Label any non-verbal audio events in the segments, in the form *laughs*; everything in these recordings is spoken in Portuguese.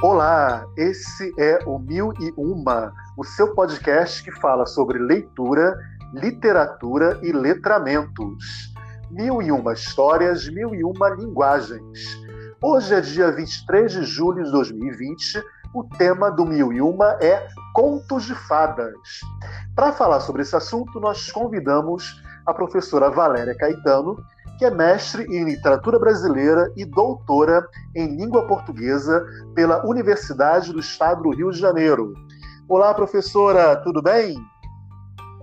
Olá, esse é o Mil e Uma, o seu podcast que fala sobre leitura, literatura e letramentos. Mil e uma histórias, mil e uma linguagens. Hoje é dia 23 de julho de 2020. O tema do Mil e Uma é Contos de Fadas. Para falar sobre esse assunto, nós convidamos a professora Valéria Caetano, que é mestre em literatura brasileira e doutora em língua portuguesa pela Universidade do Estado do Rio de Janeiro. Olá, professora, tudo bem?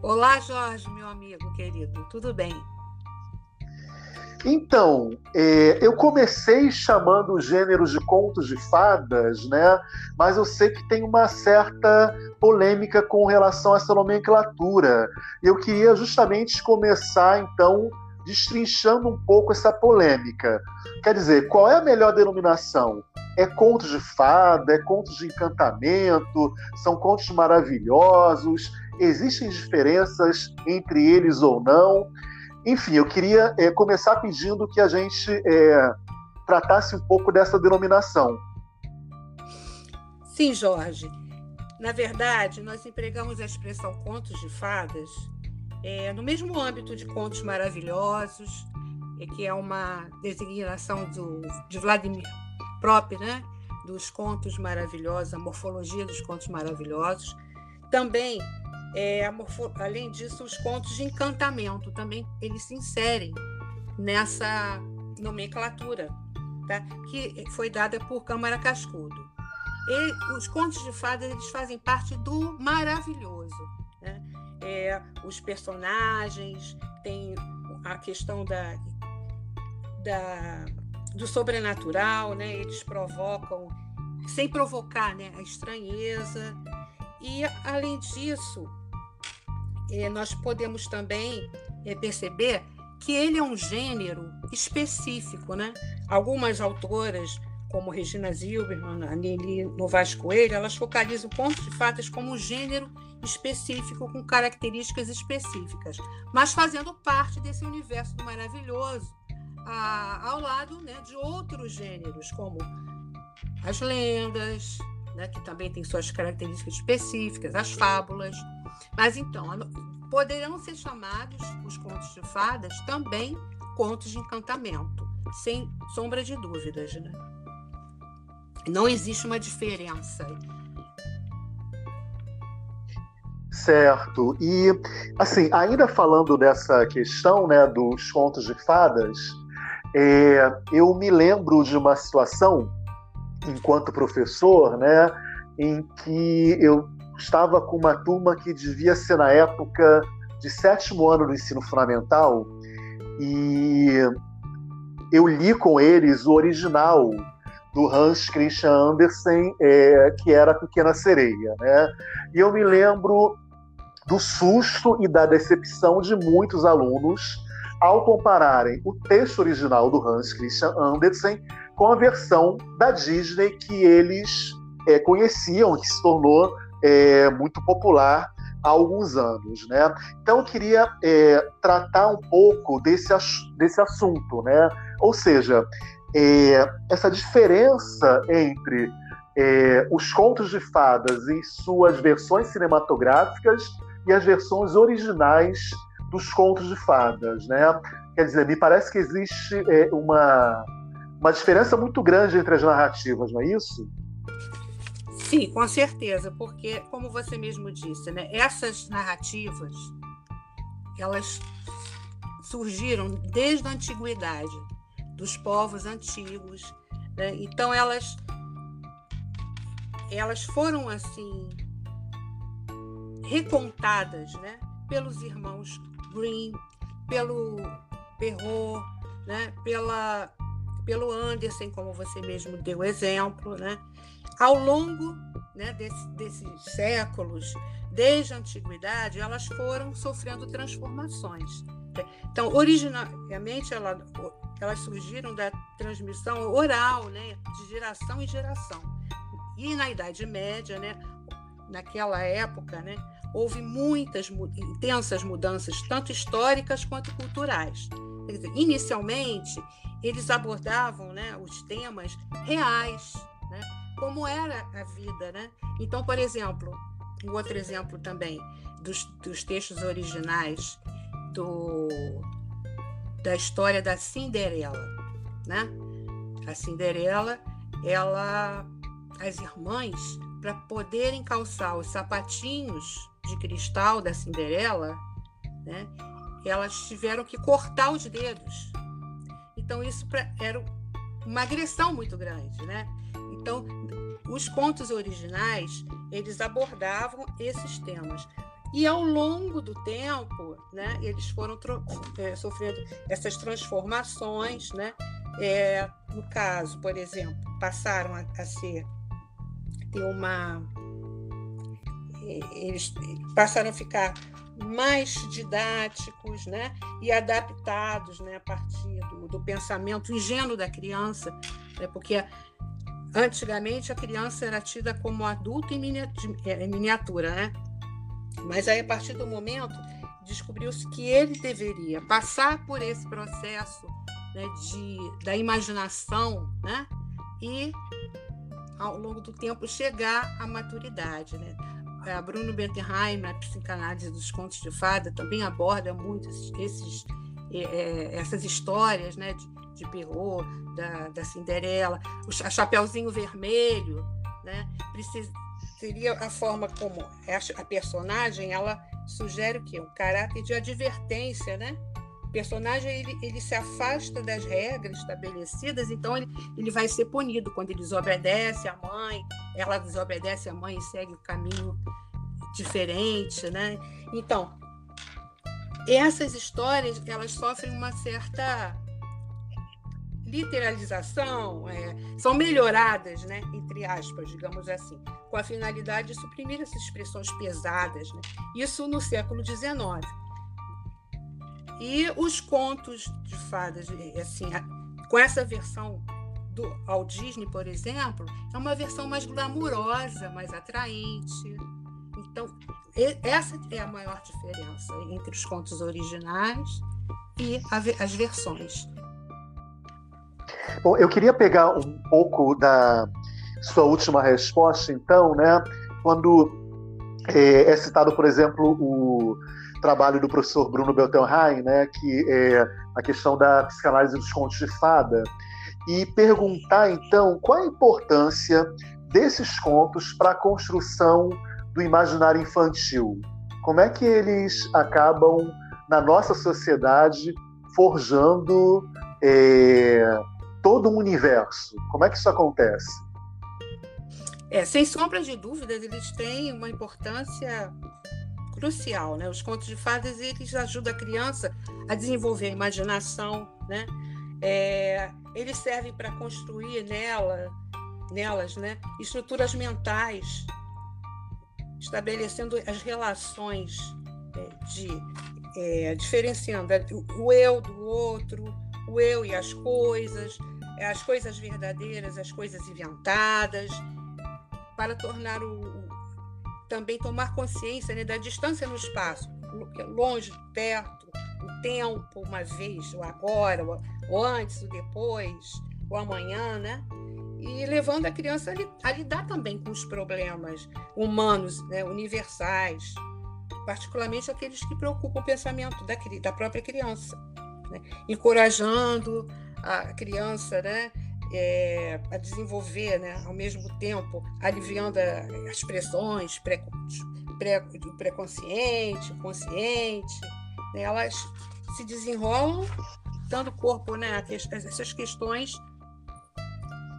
Olá, Jorge, meu amigo querido, tudo bem? Então, é, eu comecei chamando o gênero de contos de fadas, né? Mas eu sei que tem uma certa polêmica com relação a essa nomenclatura. Eu queria justamente começar, então, destrinchando um pouco essa polêmica. Quer dizer, qual é a melhor denominação? É contos de fada? É contos de encantamento? São contos maravilhosos? Existem diferenças entre eles ou não? Enfim, eu queria é, começar pedindo que a gente é, tratasse um pouco dessa denominação. Sim, Jorge. Na verdade, nós empregamos a expressão contos de fadas é, no mesmo âmbito de Contos Maravilhosos, é, que é uma designação do, de Vladimir próprio, né? dos Contos Maravilhosos, a morfologia dos Contos Maravilhosos. Também, é, morfo... além disso, os contos de encantamento também eles se inserem nessa nomenclatura, tá? que foi dada por Câmara Cascudo. E os contos de fadas eles fazem parte do maravilhoso é, os personagens, tem a questão da, da, do sobrenatural, né? eles provocam, sem provocar né? a estranheza. E, além disso, é, nós podemos também é, perceber que ele é um gênero específico. Né? Algumas autoras como Regina Zilberman, Nelly Novaes Coelho, elas focalizam contos de fadas como um gênero específico, com características específicas, mas fazendo parte desse universo maravilhoso, a, ao lado né, de outros gêneros, como as lendas, né, que também têm suas características específicas, as fábulas. Mas então, poderão ser chamados os contos de fadas também contos de encantamento, sem sombra de dúvidas. Né? Não existe uma diferença. Certo. E, assim, ainda falando dessa questão né, dos contos de fadas, é, eu me lembro de uma situação, enquanto professor, né, em que eu estava com uma turma que devia ser na época de sétimo ano do ensino fundamental e eu li com eles o original do Hans Christian Andersen, é, que era a Pequena Sereia. Né? E eu me lembro do susto e da decepção de muitos alunos ao compararem o texto original do Hans Christian Andersen com a versão da Disney que eles é, conheciam, que se tornou é, muito popular há alguns anos, né? Então eu queria é, tratar um pouco desse, desse assunto, né? Ou seja, é, essa diferença entre é, os contos de fadas em suas versões cinematográficas e as versões originais dos contos de fadas, né? Quer dizer, me parece que existe é, uma, uma diferença muito grande entre as narrativas, não é isso? Sim, com certeza, porque como você mesmo disse, né, essas narrativas elas surgiram desde a antiguidade dos povos antigos. Né? Então elas elas foram assim recontadas, né? Pelos irmãos Green, pelo Perrault, né? Pela pelo Anderson, como você mesmo deu exemplo, né? Ao longo né, desse, desses séculos, desde a antiguidade, elas foram sofrendo transformações. Então, originalmente, ela, elas surgiram da transmissão oral, né, de geração em geração. E na Idade Média, né, naquela época, né, houve muitas intensas mudanças, tanto históricas quanto culturais. Dizer, inicialmente, eles abordavam né, os temas reais, né, como era a vida, né? Então, por exemplo, um outro exemplo também dos, dos textos originais do, da história da Cinderela, né? A Cinderela, ela, as irmãs, para poderem calçar os sapatinhos de cristal da Cinderela, né? Elas tiveram que cortar os dedos. Então isso pra, era uma agressão muito grande, né? Então os contos originais eles abordavam esses temas. E ao longo do tempo, né, eles foram é, sofrendo essas transformações, né? É, no caso, por exemplo, passaram a, a ser ter uma é, eles passaram a ficar mais didáticos né, e adaptados né, a partir do, do pensamento ingênuo da criança, né, porque antigamente a criança era tida como adulto em miniatura, né? Mas aí a partir do momento descobriu-se que ele deveria passar por esse processo né, de, da imaginação né, e ao longo do tempo chegar à maturidade. Né? A Bruno Bentenheim, na psicanálise dos contos de fada, também aborda muito esses, é, essas histórias né, de, de Perrault, da, da Cinderela, o Chapeuzinho Vermelho, né, precisa, seria a forma como a personagem ela sugere o quê? Um caráter de advertência, né? personagem ele, ele se afasta das regras estabelecidas, então ele, ele vai ser punido quando ele desobedece à mãe, ela desobedece à mãe e segue o caminho diferente, né? Então, essas histórias elas sofrem uma certa literalização, é, são melhoradas, né, entre aspas, digamos assim, com a finalidade de suprimir essas expressões pesadas. Né? Isso no século XIX. E os contos de fadas, assim, com essa versão do Walt Disney, por exemplo, é uma versão mais glamurosa, mais atraente. Então, essa é a maior diferença entre os contos originais e as versões. Bom, eu queria pegar um pouco da sua última resposta, então, né? Quando é, é citado, por exemplo, o trabalho do professor Bruno Beltenheim, né, que é a questão da psicanálise dos contos de fada, e perguntar então qual a importância desses contos para a construção do imaginário infantil. Como é que eles acabam na nossa sociedade forjando é, todo um universo? Como é que isso acontece? É, sem sombra de dúvidas, eles têm uma importância crucial, né? Os contos de fadas eles ajudam a criança a desenvolver a imaginação, né? É, eles servem para construir nela, nelas, né? Estruturas mentais, estabelecendo as relações é, de é, diferenciando o eu do outro, o eu e as coisas, as coisas verdadeiras, as coisas inventadas, para tornar o, também tomar consciência né, da distância no espaço, longe, perto, o tempo, uma vez, o agora, o antes, o depois, o amanhã, né? E levando a criança a lidar também com os problemas humanos, né, universais, particularmente aqueles que preocupam o pensamento da, da própria criança, né? encorajando a criança, né? é, a desenvolver, né, ao mesmo tempo, aliviando as pressões pré, pré, pré-consciente, consciente, né, elas se desenrolam dando corpo né, a essas questões,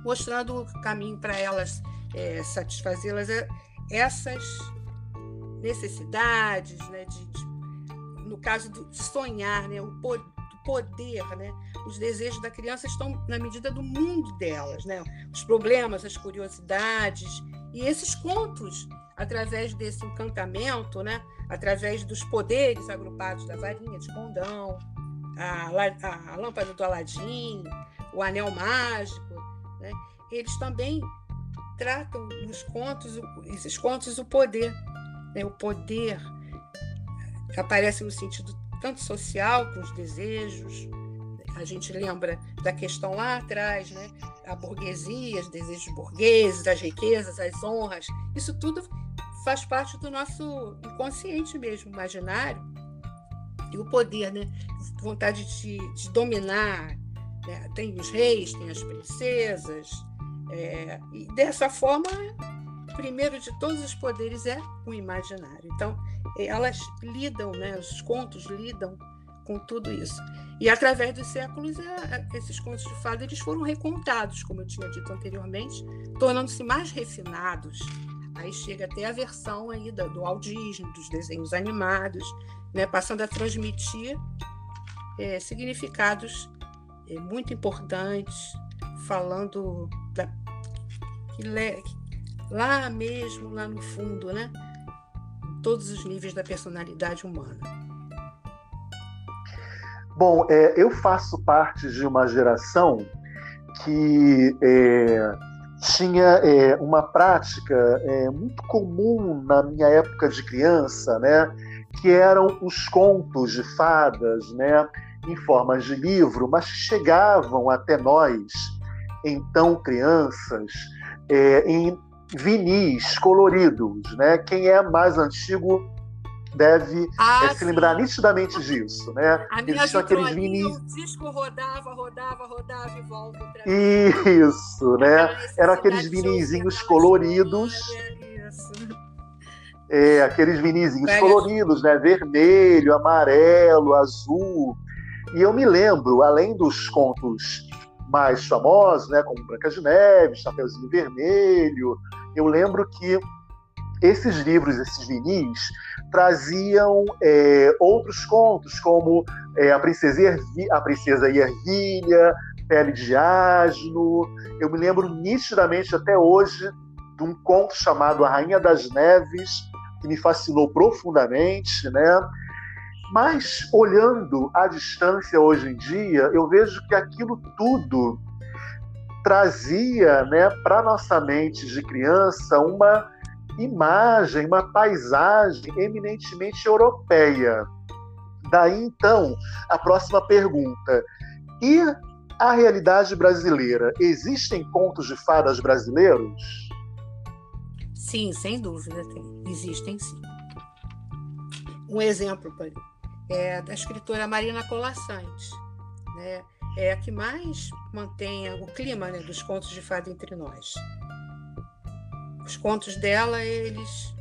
mostrando o caminho para elas é, satisfazê-las, é, essas necessidades, né, de, de, no caso do sonhar, né, o poder poder, né? Os desejos da criança estão na medida do mundo delas, né? Os problemas, as curiosidades e esses contos, através desse encantamento, né? Através dos poderes agrupados da varinha de condão, a, a, a lâmpada do Aladim, o anel mágico, né? Eles também tratam nos contos, esses contos, o poder, né? O poder aparece no sentido tanto social, com os desejos, a gente lembra da questão lá atrás, né? A burguesia, os desejos burgueses, as riquezas, as honras, isso tudo faz parte do nosso inconsciente mesmo, imaginário. E o poder, né? Vontade de, de dominar. Né? Tem os reis, tem as princesas. É, e dessa forma, primeiro de todos os poderes é o imaginário. Então, elas lidam, né? Os contos lidam com tudo isso. E através dos séculos, esses contos de fada eles foram recontados, como eu tinha dito anteriormente, tornando-se mais refinados. Aí chega até a versão aí do, Walt dos desenhos animados, né, passando a transmitir é, significados é, muito importantes, falando da, que, lá mesmo, lá no fundo, né, todos os níveis da personalidade humana. Bom, é, eu faço parte de uma geração que é, tinha é, uma prática é, muito comum na minha época de criança, né, que eram os contos de fadas, né, em formas de livro, mas chegavam até nós, então crianças, é, em vinis coloridos, né? Quem é mais antigo deve ah, é, se lembrar nitidamente disso, né? A minha Existiam aqueles vinis... o disco rodava, rodava, rodava e volta outra Isso, né? Eram aqueles vinizinhos coloridos. Isso. É, aqueles vinizinhos coloridos, né? Vermelho, amarelo, azul. E eu me lembro, além dos contos mais famosos, né, como Branca de Neve, Chapeuzinho Vermelho, eu lembro que esses livros, esses vinis, traziam é, outros contos, como é, a, princesa Ervi, a Princesa Ervilha, Pele de Asno. Eu me lembro nitidamente até hoje de um conto chamado A Rainha das Neves, que me fascinou profundamente, né? Mas olhando à distância hoje em dia, eu vejo que aquilo tudo trazia, né, para nossa mente de criança uma imagem, uma paisagem eminentemente europeia. Daí então, a próxima pergunta: e a realidade brasileira? Existem contos de fadas brasileiros? Sim, sem dúvida, tem. existem sim. Um exemplo é da escritora Marina Colassante, né? é a que mais mantém o clima né, dos contos de fada entre nós. Os contos dela, eles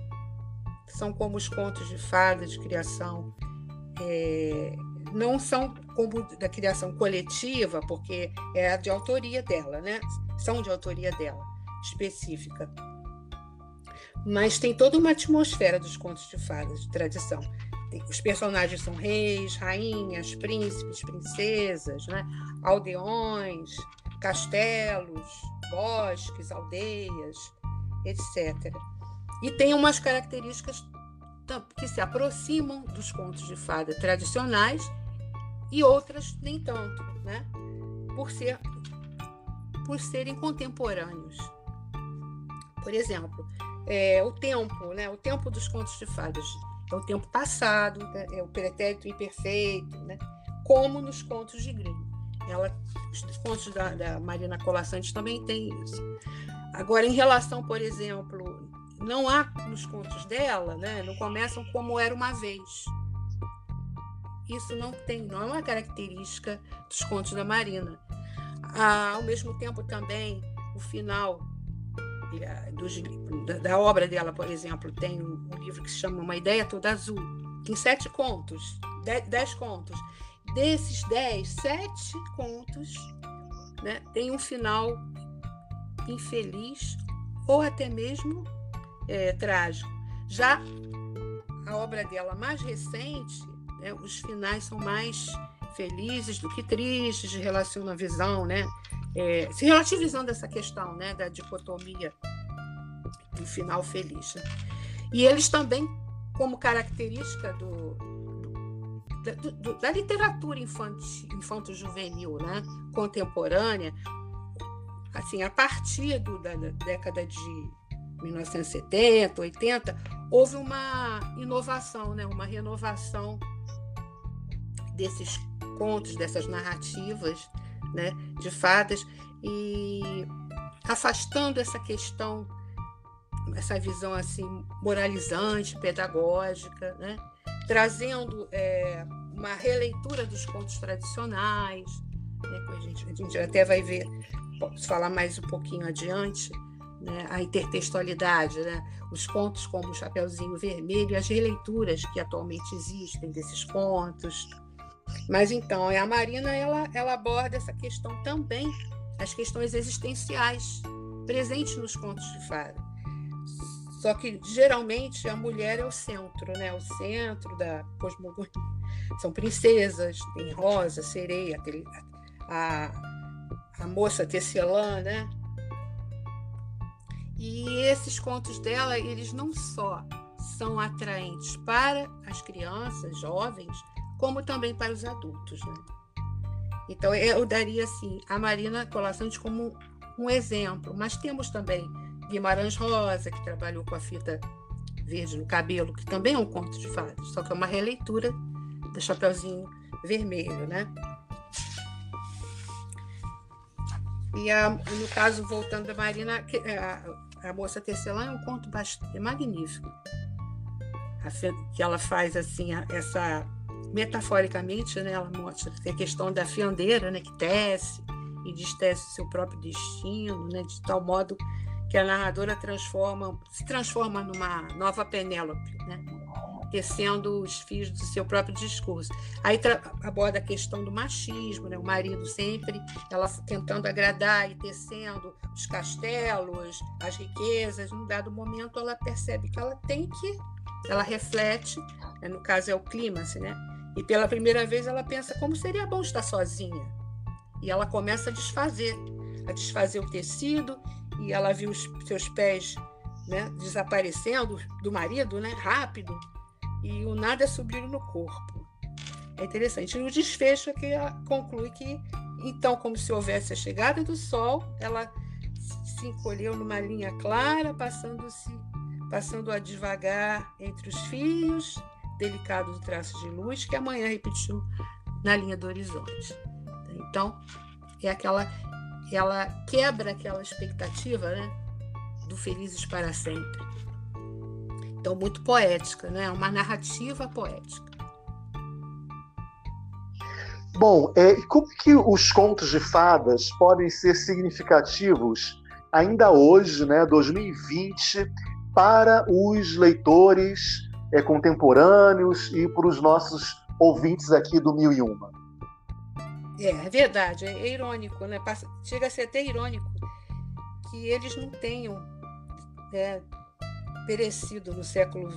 são como os contos de fada de criação. É, não são como da criação coletiva, porque é de autoria dela, né? São de autoria dela, específica. Mas tem toda uma atmosfera dos contos de fadas de tradição. Os personagens são reis, rainhas, príncipes, princesas, né? aldeões, castelos, bosques, aldeias, etc. E tem umas características que se aproximam dos contos de fada tradicionais e outras nem tanto, né? Por ser por serem contemporâneos. Por exemplo, é, o tempo, né? O tempo dos contos de fadas é o tempo passado, né? é o pretérito imperfeito, né? Como nos contos de Grimm. Ela, os contos da, da Marina Colassante também tem isso. Agora, em relação, por exemplo, não há nos contos dela, né, não começam como era uma vez. Isso não tem, não é uma característica dos contos da Marina. Ah, ao mesmo tempo, também, o final dos, da, da, obra dela, por exemplo, tem um, um, livro que se chama Uma Ideia Toda Azul. Tem sete contos, dez, dez contos. Desses dez, sete contos né, tem um final infeliz ou até mesmo é, trágico. Já a obra dela mais recente, né, os finais são mais felizes do que tristes, relacionam a visão, né? É, se relativizando essa questão né, da dicotomia do final feliz. Né? E eles também, como característica do, do, do da literatura infanto-juvenil né, contemporânea, assim, a partir do, da, da década de 1970, 80, houve uma inovação, né? uma renovação desses contos, dessas narrativas né, de fadas, e afastando essa questão, essa visão assim moralizante, pedagógica, né, trazendo é, uma releitura dos contos tradicionais, né, a, gente, a gente até vai ver, posso falar mais um pouquinho adiante, né, a intertextualidade, né, os contos como o Chapeuzinho Vermelho as releituras que atualmente existem desses contos. Mas então, a Marina ela, ela aborda essa questão também, as questões existenciais presentes nos contos de fada. Só que geralmente a mulher é o centro, né? O centro da cosmogonia. São princesas, tem rosa, sereia, a, a moça tecelã, né? E esses contos dela, eles não só são atraentes para as crianças, jovens, como também para os adultos, né? Então eu daria assim a Marina Colaçante como um exemplo, mas temos também Guimarães Rosa, que trabalhou com a fita verde no cabelo, que também é um conto de fadas, só que é uma releitura do Chapeuzinho Vermelho, né? E a, no caso, voltando da Marina, a, a moça tecelã é um conto bastante, é magnífico. A, que ela faz assim, essa metaforicamente, né, ela mostra a questão da fiandeira, né, que tece e destece seu próprio destino, né, de tal modo que a narradora transforma, se transforma numa nova Penélope, né, tecendo os fios do seu próprio discurso. Aí aborda a questão do machismo, né, o marido sempre, ela tentando agradar e tecendo os castelos, as riquezas. Num dado momento, ela percebe que ela tem que, ela reflete, né, no caso é o clímax, né? E pela primeira vez ela pensa como seria bom estar sozinha. E ela começa a desfazer, a desfazer o tecido, e ela viu os seus pés né, desaparecendo do marido, né, rápido, e o nada subiu no corpo. É interessante. E o desfecho é que ela conclui que, então, como se houvesse a chegada do sol, ela se encolheu numa linha clara, passando-se, passando a devagar entre os fios delicado traço de luz que amanhã repetiu na linha do horizonte. Então, é aquela ela quebra aquela expectativa, né, do felizes para sempre. Então, muito poética, né? Uma narrativa poética. Bom, é, como que os contos de fadas podem ser significativos ainda hoje, né, 2020, para os leitores é, contemporâneos e para os nossos ouvintes aqui do Mil e Uma. É, é verdade, é irônico, né? Chega a ser até irônico que eles não tenham né, perecido no século,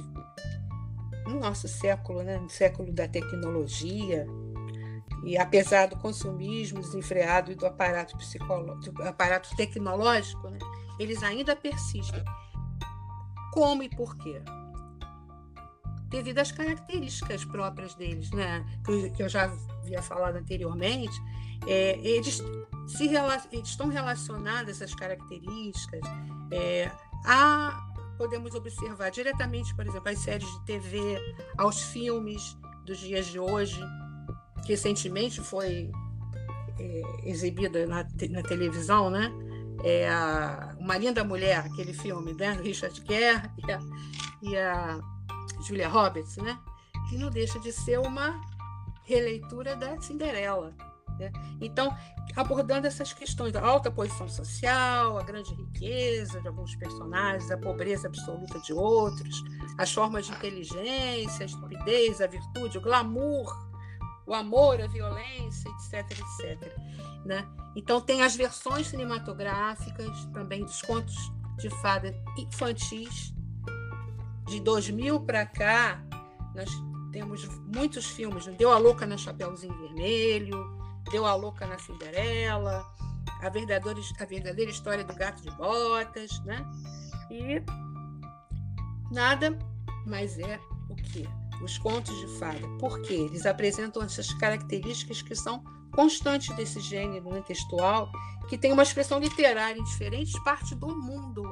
no nosso século, né? no século da tecnologia, e apesar do consumismo desenfreado e do aparato do aparato tecnológico, né? eles ainda persistem. Como e por quê? Devido às características próprias deles, né? que eu já havia falado anteriormente, é, eles, se, eles estão relacionados, essas características, é, a, podemos observar diretamente, por exemplo, as séries de TV, aos filmes dos dias de hoje, que recentemente foi é, exibida na, na, televisão, né? É a, Uma Linda Mulher, aquele filme, né? Richard Gere e a, e a Julia Roberts, né? que não deixa de ser uma releitura da Cinderela. Né? Então, abordando essas questões da alta posição social, a grande riqueza de alguns personagens, a pobreza absoluta de outros, as formas de inteligência, a estupidez, a virtude, o glamour, o amor, a violência, etc, etc. Né? Então, tem as versões cinematográficas também dos contos de fada infantis de 2000 para cá, nós temos muitos filmes. Né? Deu a Louca na Chapeuzinho Vermelho, Deu a Louca na Cinderela, a verdadeira, a verdadeira história do gato de botas, né? E nada mais é o que? Os contos de fada. Porque eles apresentam essas características que são constantes desse gênero né, textual, que tem uma expressão literária em diferentes partes do mundo.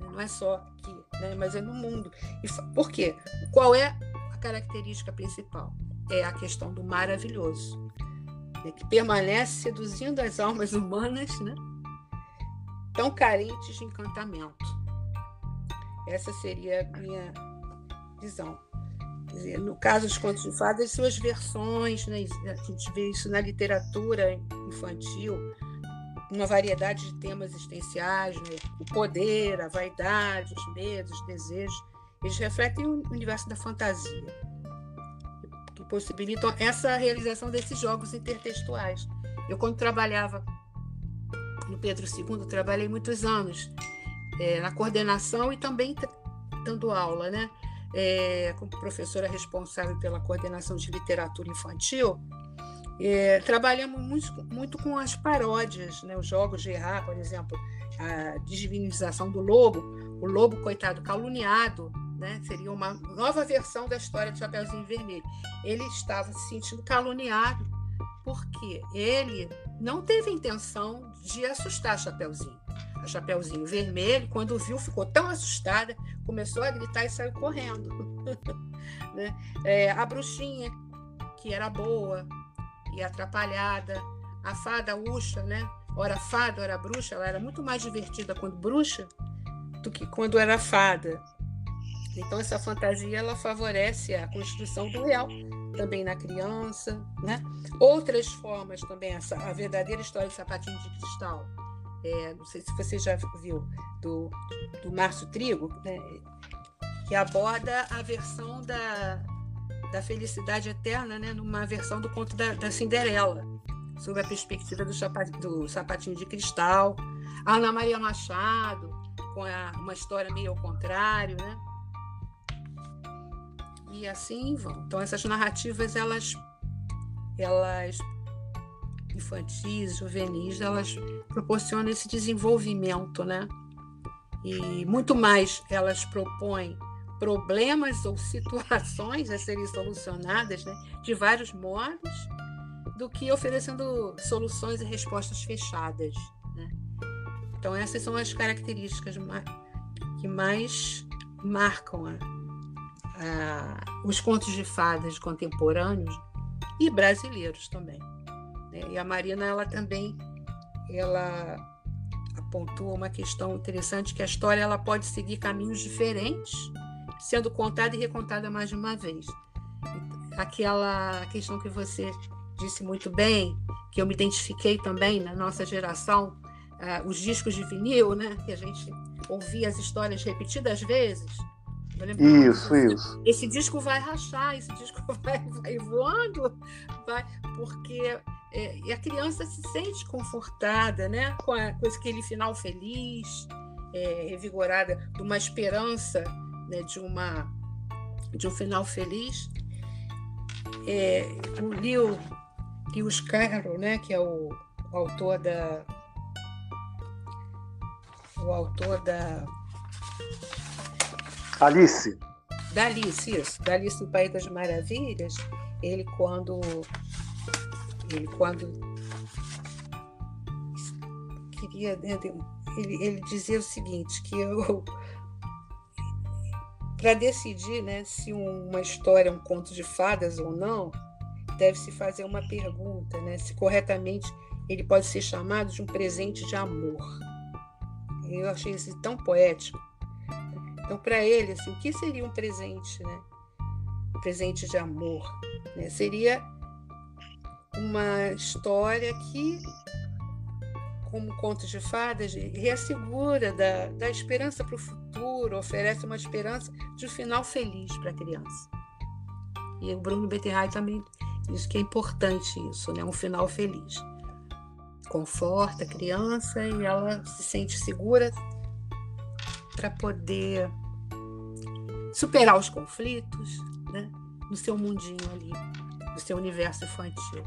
Não é só aqui né? mas é no mundo. E por quê? Qual é a característica principal? é a questão do maravilhoso, né, que permanece seduzindo as almas humanas, né, tão carentes de encantamento. Essa seria a minha visão. Dizer, no caso dos contos de fadas, suas versões, né, a gente vê isso na literatura infantil, uma variedade de temas existenciais, né, o poder, a vaidade, os medos, os desejos, eles refletem o universo da fantasia, que possibilitam essa realização desses jogos intertextuais. Eu, quando trabalhava no Pedro II, trabalhei muitos anos é, na coordenação e também dando aula, né? É, como professora responsável pela coordenação de literatura infantil, é, trabalhamos muito, muito, com as paródias, né? os jogos de errar, por exemplo, a divinização do lobo, o lobo, coitado, caluniado, né? seria uma nova versão da história do Chapeuzinho Vermelho. Ele estava se sentindo caluniado porque ele não teve intenção de assustar a Chapeuzinho. A Chapeuzinho Vermelho, quando viu, ficou tão assustada, começou a gritar e saiu correndo. *laughs* né? é, a bruxinha, que era boa e atrapalhada, a fada Uxa, né? ora fada, ora bruxa, ela era muito mais divertida quando bruxa do que quando era fada. Então essa fantasia ela favorece a construção do real também na criança, né? Outras formas também essa a verdadeira história do sapatinho de cristal. É, não sei se você já viu do, do Márcio Trigo, né? que aborda a versão da, da felicidade eterna, né? numa versão do conto da, da Cinderela, sob a perspectiva do, sapatinho, do sapatinho de cristal. A Ana Maria Machado, com a, uma história meio ao contrário, né? e assim vão. Então essas narrativas elas elas infantis, juvenis, elas proporcionam esse desenvolvimento, né? E muito mais elas propõem problemas ou situações a serem solucionadas né, de vários modos do que oferecendo soluções e respostas fechadas. Né? Então essas são as características que mais marcam a, os contos de fadas contemporâneos e brasileiros também. Né? E a Marina ela também ela apontou uma questão interessante que a história ela pode seguir caminhos diferentes, sendo contada e recontada mais de uma vez. Aquela questão que você disse muito bem, que eu me identifiquei também na nossa geração, uh, os discos de vinil, né, que a gente ouvia as histórias repetidas vezes isso, isso. Esse disco vai rachar, esse disco *laughs* vai, vai voando, vai, porque é, a criança se sente confortada né? com, a, com aquele final feliz, é, revigorada, de uma esperança né? de, uma, de um final feliz. É, o Leo, Lewis Carroll, né? que é o, o autor da. O autor da Alice. Da Alice, isso. Da Alice no País das Maravilhas, ele quando. Ele quando. Queria. Né, ele, ele dizia o seguinte, que eu. Para decidir né, se uma história é um conto de fadas ou não, deve-se fazer uma pergunta, né, se corretamente ele pode ser chamado de um presente de amor. Eu achei isso tão poético então, para ele, assim, o que seria um presente, né? Um presente de amor, né? Seria uma história que, como conto de fadas, reassegura da, da esperança para o futuro, oferece uma esperança de um final feliz para a criança. E o Bruno Bettenheim também diz que é importante isso, né? Um final feliz. Conforta a criança e ela se sente segura para poder superar os conflitos né, no seu mundinho ali, no seu universo infantil.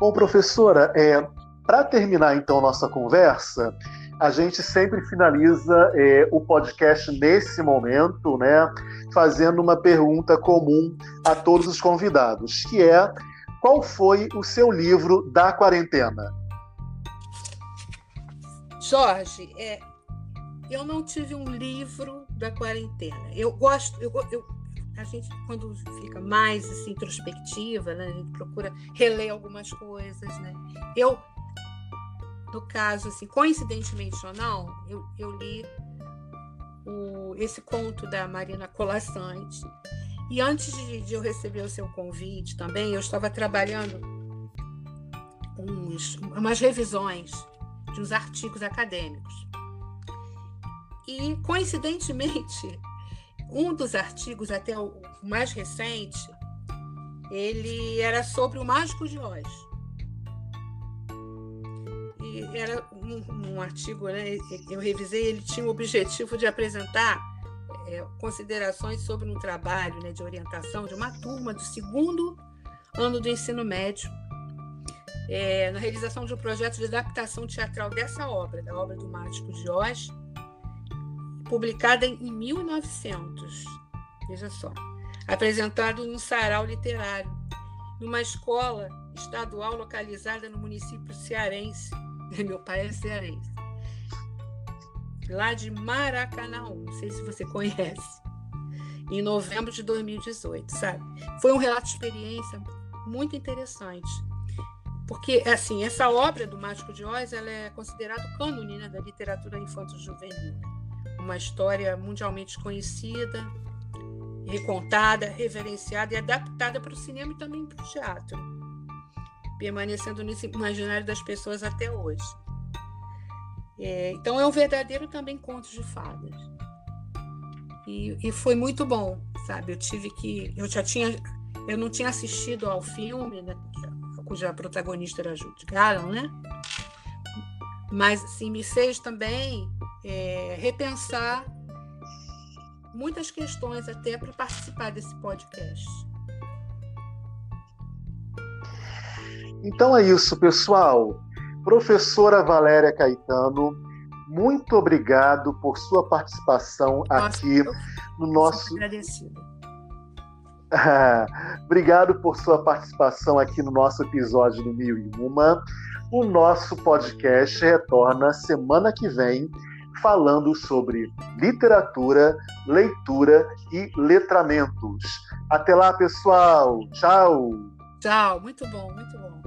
Bom, professora, é, para terminar então nossa conversa, a gente sempre finaliza é, o podcast nesse momento, né, fazendo uma pergunta comum a todos os convidados, que é qual foi o seu livro da quarentena? Jorge, é, eu não tive um livro da quarentena. Eu gosto, eu, eu a gente, quando fica mais assim, introspectiva, né, a gente procura reler algumas coisas. Né? Eu, no caso, assim, coincidentemente ou não, eu, eu li o, esse conto da Marina Colassante. E antes de, de eu receber o seu convite também, eu estava trabalhando uns, umas revisões de uns artigos acadêmicos. E, coincidentemente, um dos artigos, até o mais recente, ele era sobre o Mágico de Oz. E era um, um artigo, né, eu revisei, ele tinha o objetivo de apresentar é, considerações sobre um trabalho né, de orientação de uma turma do segundo ano do ensino médio, é, na realização de um projeto de adaptação teatral dessa obra, da obra do Mágico de Oz, publicada em 1900. Veja só. Apresentado num sarau literário, numa escola estadual localizada no município cearense. *laughs* Meu pai é cearense. Lá de Maracanaú, não sei se você conhece. Em novembro de 2018, sabe? Foi um relato de experiência muito interessante. Porque, assim, essa obra do Mágico de Oz ela é considerada cânone né, da literatura infanto-juvenil uma história mundialmente conhecida, recontada, reverenciada e adaptada para o cinema e também para o teatro, permanecendo nesse imaginário das pessoas até hoje. É, então é um verdadeiro também conto de fadas. E, e, foi muito bom, sabe? Eu tive que, eu já tinha, eu não tinha assistido ao filme, né, cuja protagonista era Judy Garland, né? Mas assim, me fez também é, repensar muitas questões até para participar desse podcast. Então é isso, pessoal. Professora Valéria Caetano, muito obrigado por sua participação Nossa, aqui no nosso. *laughs* Obrigado por sua participação aqui no nosso episódio do Mil e Uma. O nosso podcast retorna semana que vem falando sobre literatura, leitura e letramentos. Até lá, pessoal. Tchau. Tchau. Muito bom, muito bom.